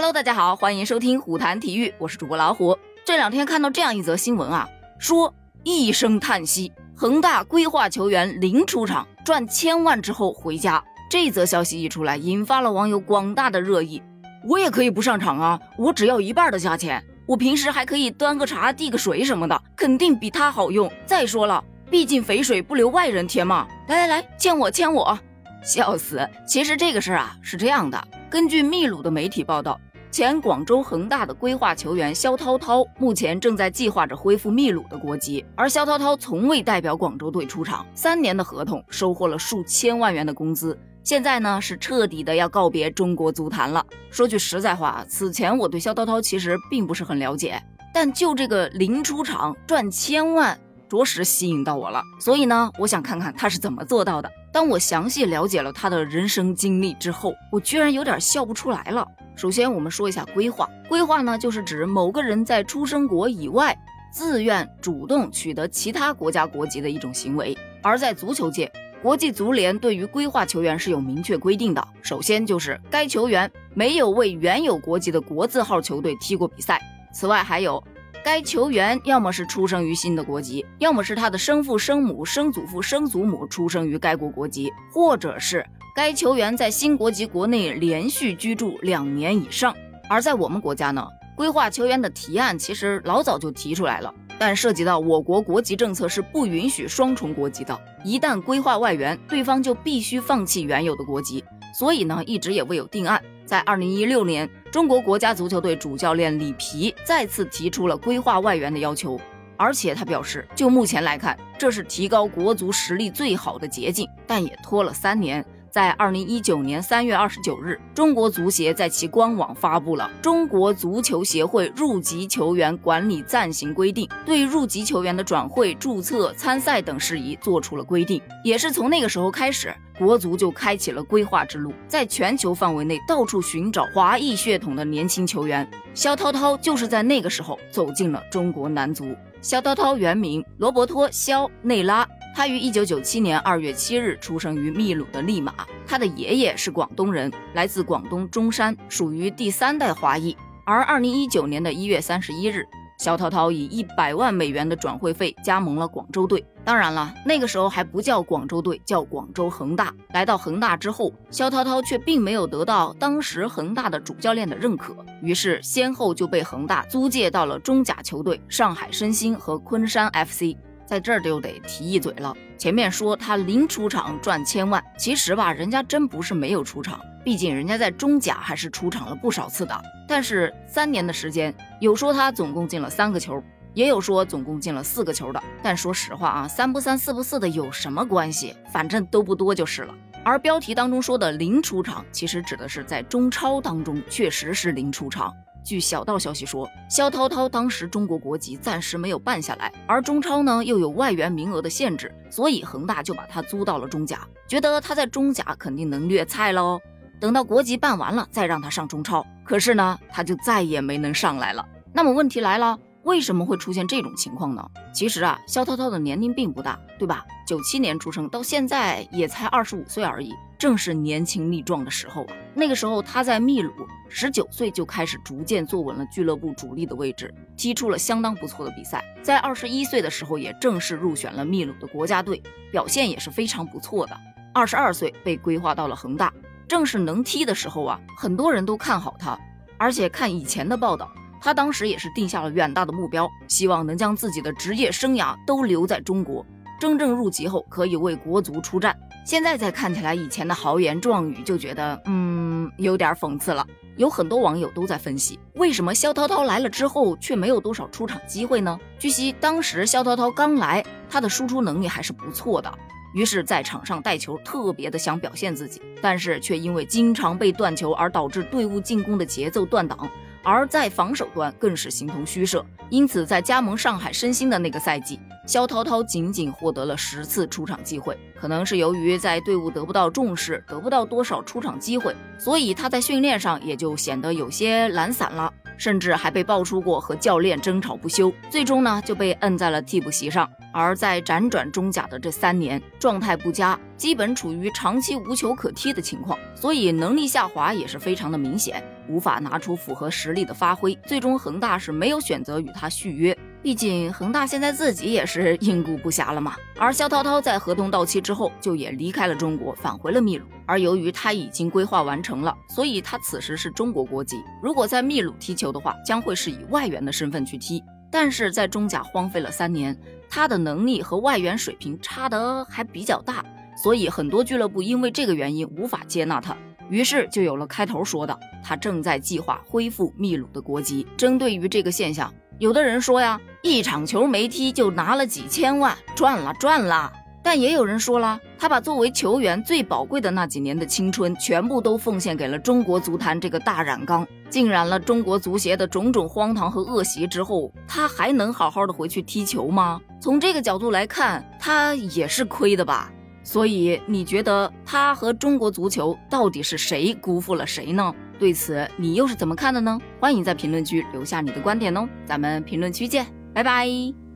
Hello，大家好，欢迎收听虎谈体育，我是主播老虎。这两天看到这样一则新闻啊，说一声叹息，恒大规划球员零出场赚千万之后回家。这则消息一出来，引发了网友广大的热议。我也可以不上场啊，我只要一半的价钱，我平时还可以端个茶、递个水什么的，肯定比他好用。再说了，毕竟肥水不流外人田嘛。来来来，牵我牵我，笑死！其实这个事儿啊是这样的。根据秘鲁的媒体报道，前广州恒大的规划球员肖涛涛目前正在计划着恢复秘鲁的国籍，而肖涛涛从未代表广州队出场，三年的合同收获了数千万元的工资，现在呢是彻底的要告别中国足坛了。说句实在话，此前我对肖涛涛其实并不是很了解，但就这个零出场赚千万，着实吸引到我了，所以呢，我想看看他是怎么做到的。当我详细了解了他的人生经历之后，我居然有点笑不出来了。首先，我们说一下规划。规划呢，就是指某个人在出生国以外自愿主动取得其他国家国籍的一种行为。而在足球界，国际足联对于规划球员是有明确规定的。首先就是该球员没有为原有国籍的国字号球队踢过比赛。此外还有。该球员要么是出生于新的国籍，要么是他的生父、生母、生祖父、生祖母出生于该国国籍，或者是该球员在新国籍国内连续居住两年以上。而在我们国家呢，规划球员的提案其实老早就提出来了，但涉及到我国国籍政策是不允许双重国籍的，一旦规划外援，对方就必须放弃原有的国籍，所以呢，一直也未有定案。在二零一六年，中国国家足球队主教练里皮再次提出了规划外援的要求，而且他表示，就目前来看，这是提高国足实力最好的捷径，但也拖了三年。在二零一九年三月二十九日，中国足协在其官网发布了《中国足球协会入籍球员管理暂行规定》，对入籍球员的转会、注册、参赛等事宜作出了规定。也是从那个时候开始，国足就开启了规划之路，在全球范围内到处寻找华裔血统的年轻球员。肖涛涛就是在那个时候走进了中国男足。肖涛涛原名罗伯托·肖内拉。他于一九九七年二月七日出生于秘鲁的利马，他的爷爷是广东人，来自广东中山，属于第三代华裔。而二零一九年的一月三十一日。肖涛涛以一百万美元的转会费加盟了广州队。当然了，那个时候还不叫广州队，叫广州恒大。来到恒大之后，肖涛涛却并没有得到当时恒大的主教练的认可，于是先后就被恒大租借到了中甲球队上海申鑫和昆山 FC。在这儿就得提一嘴了。前面说他零出场赚千万，其实吧，人家真不是没有出场，毕竟人家在中甲还是出场了不少次的。但是三年的时间，有说他总共进了三个球，也有说总共进了四个球的。但说实话啊，三不三四不四的有什么关系？反正都不多就是了。而标题当中说的零出场，其实指的是在中超当中确实是零出场。据小道消息说，肖涛涛当时中国国籍暂时没有办下来，而中超呢又有外援名额的限制，所以恒大就把他租到了中甲，觉得他在中甲肯定能虐菜喽。等到国籍办完了，再让他上中超。可是呢，他就再也没能上来了。那么问题来了，为什么会出现这种情况呢？其实啊，肖涛涛的年龄并不大，对吧？九七年出生，到现在也才二十五岁而已。正是年轻力壮的时候啊！那个时候他在秘鲁，十九岁就开始逐渐坐稳了俱乐部主力的位置，踢出了相当不错的比赛。在二十一岁的时候，也正式入选了秘鲁的国家队，表现也是非常不错的。二十二岁被规划到了恒大，正是能踢的时候啊！很多人都看好他，而且看以前的报道，他当时也是定下了远大的目标，希望能将自己的职业生涯都留在中国。真正入籍后，可以为国足出战。现在再看起来，以前的豪言壮语，就觉得嗯，有点讽刺了。有很多网友都在分析，为什么肖涛涛来了之后却没有多少出场机会呢？据悉，当时肖涛涛刚来，他的输出能力还是不错的，于是，在场上带球特别的想表现自己，但是却因为经常被断球而导致队伍进攻的节奏断档。而在防守端更是形同虚设，因此在加盟上海申鑫的那个赛季，肖涛涛仅仅获得了十次出场机会。可能是由于在队伍得不到重视，得不到多少出场机会，所以他在训练上也就显得有些懒散了。甚至还被爆出过和教练争吵不休，最终呢就被摁在了替补席上。而在辗转中甲的这三年，状态不佳，基本处于长期无球可踢的情况，所以能力下滑也是非常的明显，无法拿出符合实力的发挥。最终恒大是没有选择与他续约。毕竟恒大现在自己也是 应顾不暇了嘛，而肖涛涛在合同到期之后就也离开了中国，返回了秘鲁。而由于他已经规划完成了，所以他此时是中国国籍。如果在秘鲁踢球的话，将会是以外援的身份去踢。但是在中甲荒废了三年，他的能力和外援水平差得还比较大，所以很多俱乐部因为这个原因无法接纳他。于是就有了开头说的，他正在计划恢复秘鲁的国籍。针对于这个现象。有的人说呀，一场球没踢就拿了几千万，赚了赚了。但也有人说了，他把作为球员最宝贵的那几年的青春，全部都奉献给了中国足坛这个大染缸，浸染了中国足协的种种荒唐和恶习之后，他还能好好的回去踢球吗？从这个角度来看，他也是亏的吧。所以你觉得他和中国足球到底是谁辜负了谁呢？对此，你又是怎么看的呢？欢迎在评论区留下你的观点哦，咱们评论区见，拜拜。